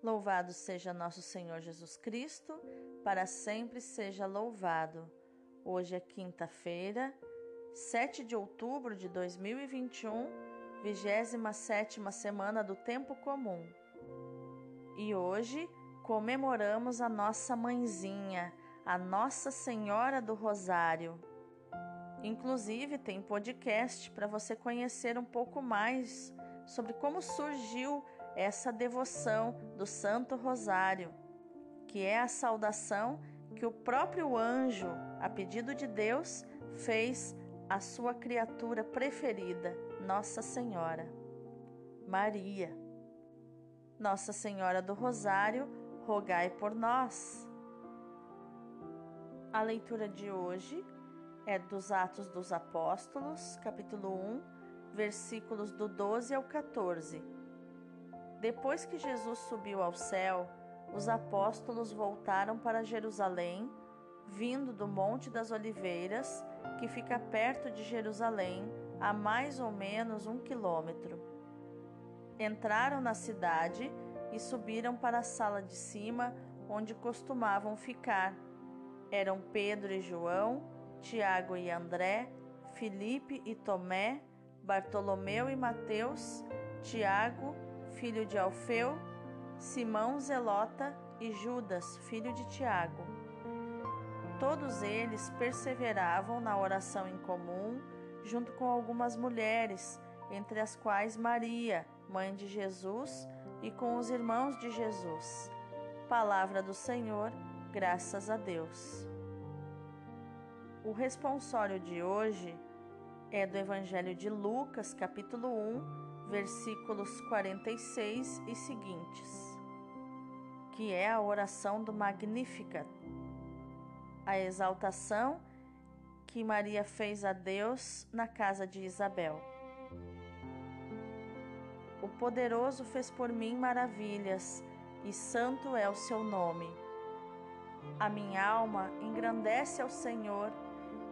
Louvado seja nosso Senhor Jesus Cristo, para sempre seja louvado. Hoje é quinta-feira, 7 de outubro de 2021, 27 semana do Tempo Comum. E hoje comemoramos a nossa mãezinha, a Nossa Senhora do Rosário. Inclusive, tem podcast para você conhecer um pouco mais sobre como surgiu essa devoção do Santo Rosário, que é a saudação que o próprio anjo, a pedido de Deus, fez à sua criatura preferida, Nossa Senhora, Maria. Nossa Senhora do Rosário, rogai por nós. A leitura de hoje é dos Atos dos Apóstolos, capítulo 1, versículos do 12 ao 14 depois que Jesus subiu ao céu, os apóstolos voltaram para Jerusalém, vindo do Monte das Oliveiras, que fica perto de Jerusalém, a mais ou menos um quilômetro. Entraram na cidade e subiram para a sala de cima, onde costumavam ficar. Eram Pedro e João, Tiago e André, Filipe e Tomé, Bartolomeu e Mateus, Tiago filho de Alfeu, Simão Zelota e Judas, filho de Tiago. Todos eles perseveravam na oração em comum, junto com algumas mulheres, entre as quais Maria, mãe de Jesus, e com os irmãos de Jesus. Palavra do Senhor, graças a Deus. O responsório de hoje é do Evangelho de Lucas, capítulo 1, versículos 46 e seguintes, que é a oração do Magnificat, a exaltação que Maria fez a Deus na casa de Isabel. O poderoso fez por mim maravilhas, e santo é o seu nome. A minha alma engrandece ao Senhor,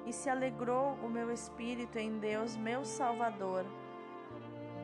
e se alegrou o meu espírito em Deus, meu Salvador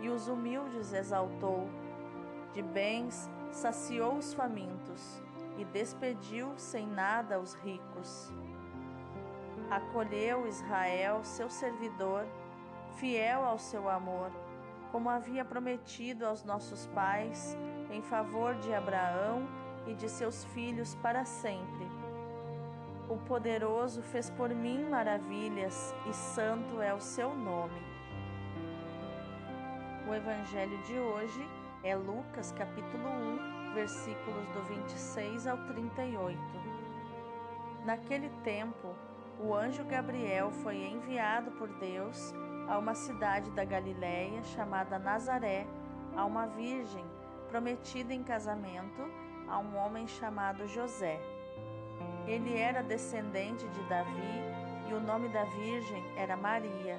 e os humildes exaltou. De bens saciou os famintos e despediu sem nada os ricos. Acolheu Israel, seu servidor, fiel ao seu amor, como havia prometido aos nossos pais, em favor de Abraão e de seus filhos para sempre. O poderoso fez por mim maravilhas, e santo é o seu nome. O evangelho de hoje é Lucas capítulo 1, versículos do 26 ao 38. Naquele tempo, o anjo Gabriel foi enviado por Deus a uma cidade da Galiléia chamada Nazaré, a uma virgem prometida em casamento a um homem chamado José. Ele era descendente de Davi e o nome da virgem era Maria.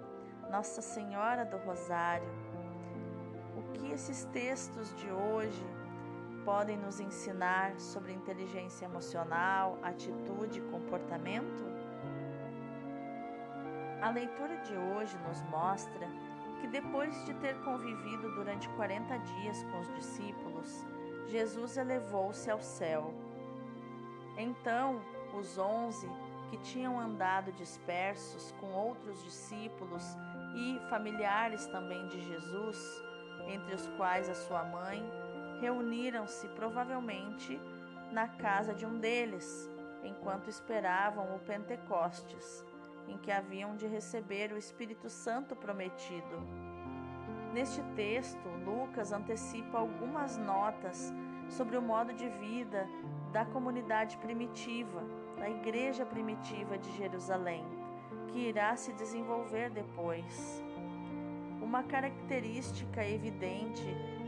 Nossa Senhora do Rosário, o que esses textos de hoje podem nos ensinar sobre inteligência emocional, atitude e comportamento? A leitura de hoje nos mostra que depois de ter convivido durante 40 dias com os discípulos, Jesus elevou-se ao céu. Então, os onze que tinham andado dispersos com outros discípulos e familiares também de Jesus, entre os quais a sua mãe, reuniram-se provavelmente na casa de um deles, enquanto esperavam o Pentecostes, em que haviam de receber o Espírito Santo prometido. Neste texto, Lucas antecipa algumas notas sobre o modo de vida da comunidade primitiva, da igreja primitiva de Jerusalém, que irá se desenvolver depois. Uma característica evidente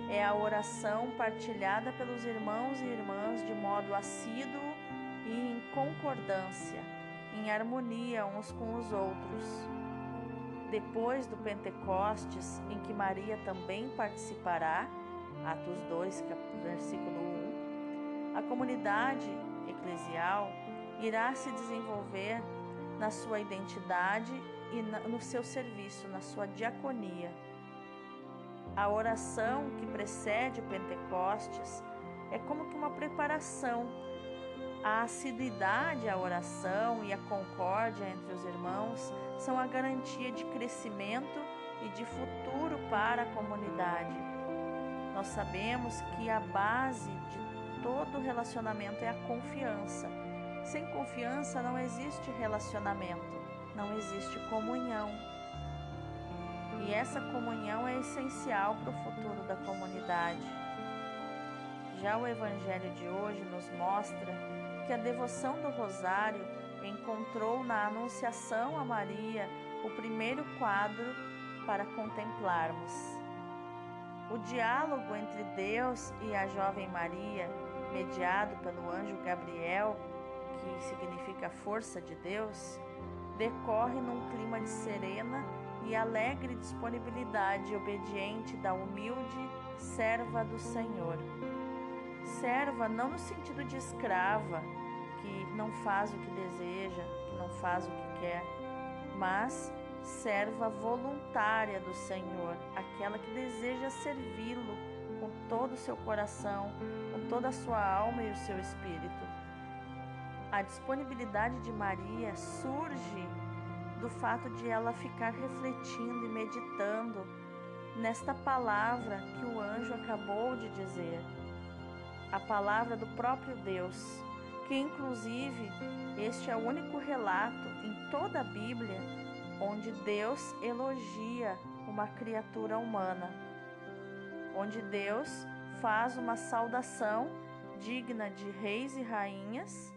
é a oração partilhada pelos irmãos e irmãs de modo assíduo e em concordância, em harmonia uns com os outros. Depois do Pentecostes, em que Maria também participará, Atos 2, versículo 1, a comunidade eclesial irá se desenvolver na sua identidade e no seu serviço, na sua diaconia. A oração que precede o Pentecostes é como que uma preparação. A assiduidade à oração e a concórdia entre os irmãos são a garantia de crescimento e de futuro para a comunidade. Nós sabemos que a base de todo relacionamento é a confiança. Sem confiança não existe relacionamento, não existe comunhão. E essa comunhão é essencial para o futuro da comunidade. Já o Evangelho de hoje nos mostra que a devoção do Rosário encontrou na Anunciação a Maria o primeiro quadro para contemplarmos. O diálogo entre Deus e a jovem Maria, mediado pelo anjo Gabriel, que significa força de Deus, decorre num clima de serena e alegre disponibilidade obediente da humilde serva do Senhor. Serva não no sentido de escrava, que não faz o que deseja, que não faz o que quer, mas serva voluntária do Senhor, aquela que deseja servi-lo com todo o seu coração, com toda a sua alma e o seu espírito. A disponibilidade de Maria surge do fato de ela ficar refletindo e meditando nesta palavra que o anjo acabou de dizer. A palavra do próprio Deus, que inclusive este é o único relato em toda a Bíblia onde Deus elogia uma criatura humana, onde Deus faz uma saudação digna de reis e rainhas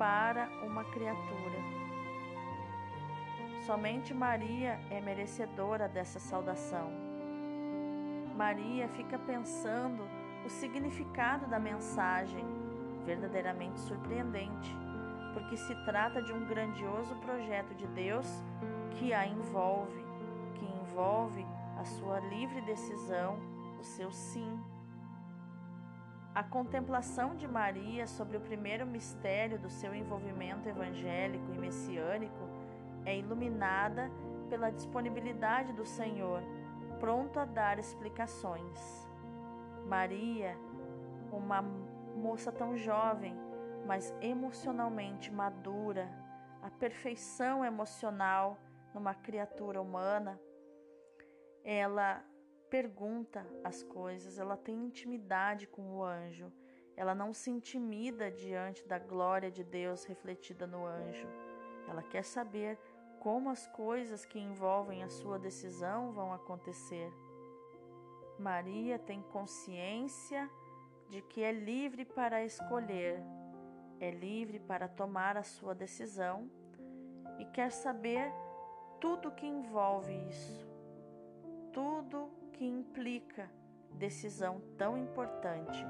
para uma criatura. Somente Maria é merecedora dessa saudação. Maria fica pensando o significado da mensagem, verdadeiramente surpreendente, porque se trata de um grandioso projeto de Deus que a envolve, que envolve a sua livre decisão, o seu sim. A contemplação de Maria sobre o primeiro mistério do seu envolvimento evangélico e messiânico é iluminada pela disponibilidade do Senhor, pronto a dar explicações. Maria, uma moça tão jovem, mas emocionalmente madura, a perfeição emocional numa criatura humana, ela pergunta as coisas, ela tem intimidade com o anjo, ela não se intimida diante da glória de Deus refletida no anjo. Ela quer saber como as coisas que envolvem a sua decisão vão acontecer. Maria tem consciência de que é livre para escolher, é livre para tomar a sua decisão e quer saber tudo que envolve isso, tudo que implica decisão tão importante,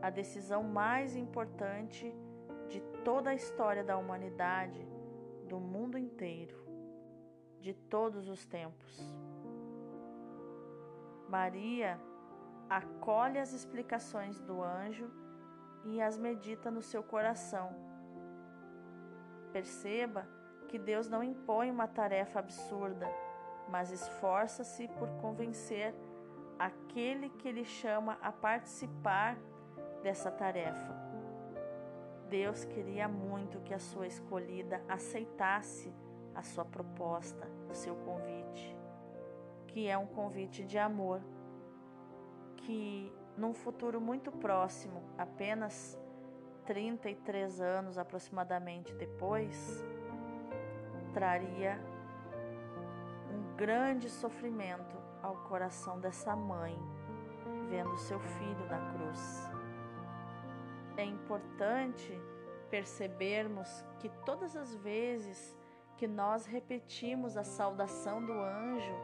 a decisão mais importante de toda a história da humanidade, do mundo inteiro, de todos os tempos. Maria acolhe as explicações do anjo e as medita no seu coração. Perceba que Deus não impõe uma tarefa absurda, mas esforça-se por convencer aquele que lhe chama a participar dessa tarefa. Deus queria muito que a sua escolhida aceitasse a sua proposta, o seu convite que é um convite de amor, que num futuro muito próximo, apenas 33 anos aproximadamente depois, traria grande sofrimento ao coração dessa mãe, vendo seu filho na cruz. É importante percebermos que todas as vezes que nós repetimos a saudação do anjo,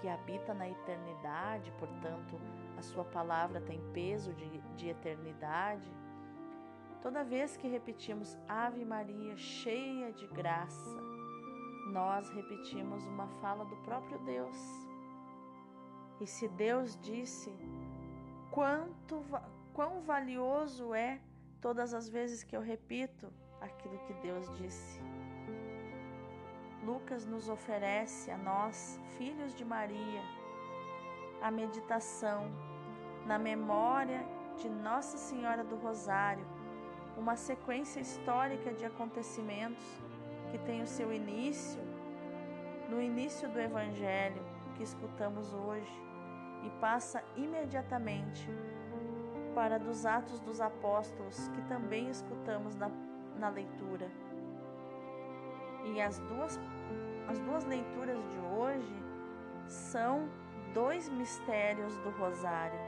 que habita na eternidade, portanto, a sua palavra tem peso de, de eternidade. Toda vez que repetimos Ave Maria, cheia de graça, nós repetimos uma fala do próprio Deus. E se Deus disse quanto quão valioso é todas as vezes que eu repito aquilo que Deus disse. Lucas nos oferece a nós, filhos de Maria, a meditação na memória de Nossa Senhora do Rosário, uma sequência histórica de acontecimentos que tem o seu início no início do Evangelho que escutamos hoje e passa imediatamente para dos Atos dos Apóstolos que também escutamos na, na leitura. E as duas, as duas leituras de hoje são dois mistérios do Rosário.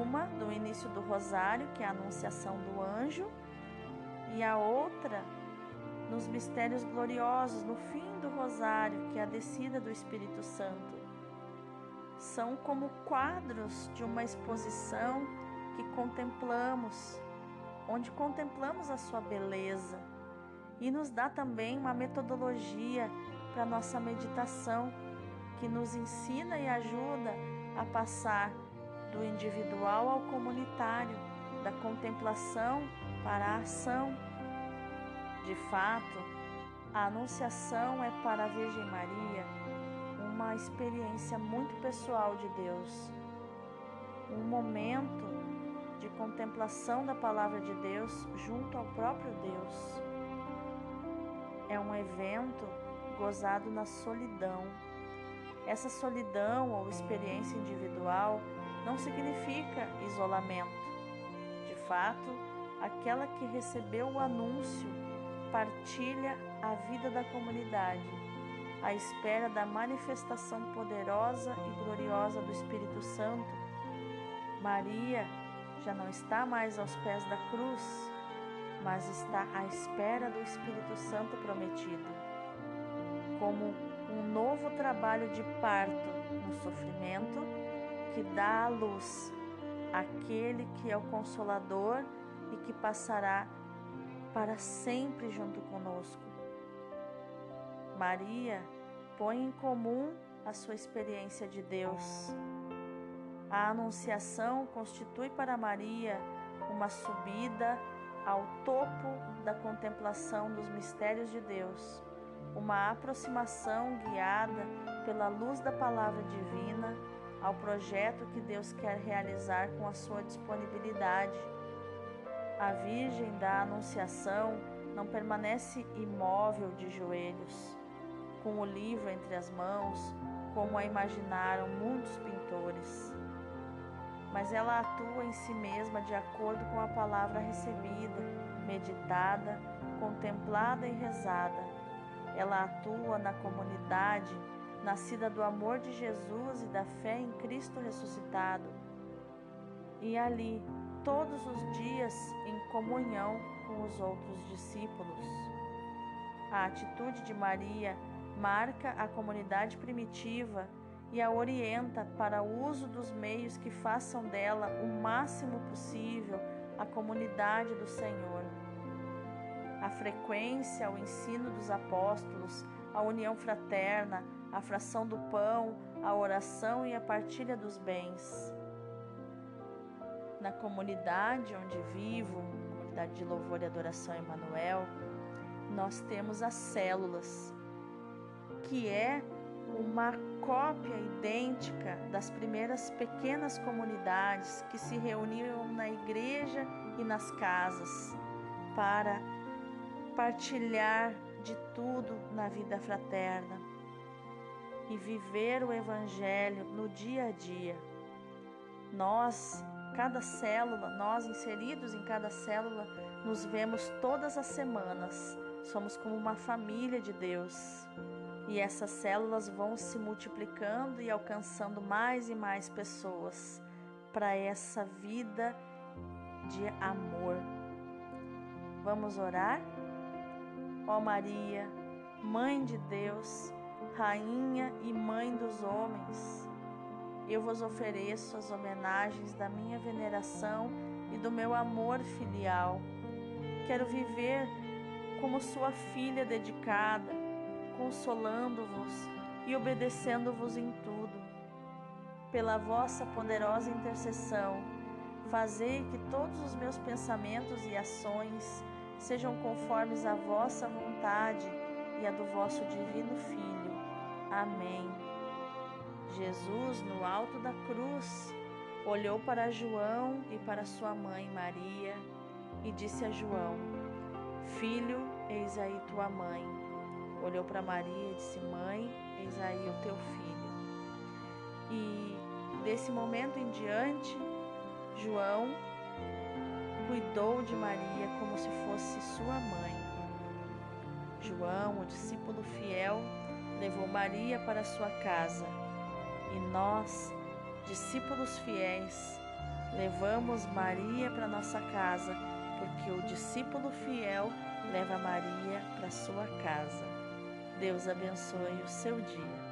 Uma do início do Rosário, que é a Anunciação do Anjo, e a outra nos mistérios gloriosos, no fim do Rosário, que é a descida do Espírito Santo. São como quadros de uma exposição que contemplamos, onde contemplamos a sua beleza e nos dá também uma metodologia para nossa meditação que nos ensina e ajuda a passar do individual ao comunitário, da contemplação para a ação. De fato, a Anunciação é para a Virgem Maria uma experiência muito pessoal de Deus, um momento de contemplação da palavra de Deus junto ao próprio Deus é um evento gozado na solidão. Essa solidão ou experiência individual não significa isolamento. De fato, aquela que recebeu o anúncio partilha a vida da comunidade, à espera da manifestação poderosa e gloriosa do Espírito Santo. Maria já não está mais aos pés da cruz, mas está à espera do Espírito Santo prometido, como um novo trabalho de parto no sofrimento que dá à luz aquele que é o Consolador e que passará para sempre junto conosco. Maria põe em comum a sua experiência de Deus. A Anunciação constitui para Maria uma subida ao topo da contemplação dos mistérios de Deus, uma aproximação guiada pela luz da palavra divina ao projeto que Deus quer realizar com a sua disponibilidade. A Virgem da Anunciação não permanece imóvel de joelhos, com o livro entre as mãos, como a imaginaram muitos pintores. Mas ela atua em si mesma de acordo com a palavra recebida, meditada, contemplada e rezada. Ela atua na comunidade nascida do amor de Jesus e da fé em Cristo ressuscitado. E ali, todos os dias, em comunhão com os outros discípulos. A atitude de Maria marca a comunidade primitiva e a orienta para o uso dos meios que façam dela o máximo possível a comunidade do Senhor. A frequência, o ensino dos apóstolos, a união fraterna, a fração do pão, a oração e a partilha dos bens. Na comunidade onde vivo, comunidade de louvor e adoração Emanuel, nós temos as células, que é uma cópia idêntica das primeiras pequenas comunidades que se reuniam na igreja e nas casas para partilhar de tudo na vida fraterna e viver o Evangelho no dia a dia. Nós, cada célula, nós inseridos em cada célula, nos vemos todas as semanas. Somos como uma família de Deus. E essas células vão se multiplicando e alcançando mais e mais pessoas para essa vida de amor. Vamos orar? Ó Maria, Mãe de Deus, Rainha e Mãe dos homens, eu vos ofereço as homenagens da minha veneração e do meu amor filial. Quero viver como sua filha dedicada, consolando-vos e obedecendo-vos em tudo. Pela vossa poderosa intercessão, fazei que todos os meus pensamentos e ações sejam conformes à vossa vontade e à do vosso divino Filho Amém. Jesus, no alto da cruz, olhou para João e para sua mãe Maria e disse a João: Filho, eis aí tua mãe. Olhou para Maria e disse: Mãe, eis aí o teu filho. E desse momento em diante, João cuidou de Maria como se fosse sua mãe. João, o discípulo fiel, levou Maria para sua casa e nós, discípulos fiéis, levamos Maria para nossa casa, porque o discípulo fiel leva Maria para sua casa. Deus abençoe o seu dia.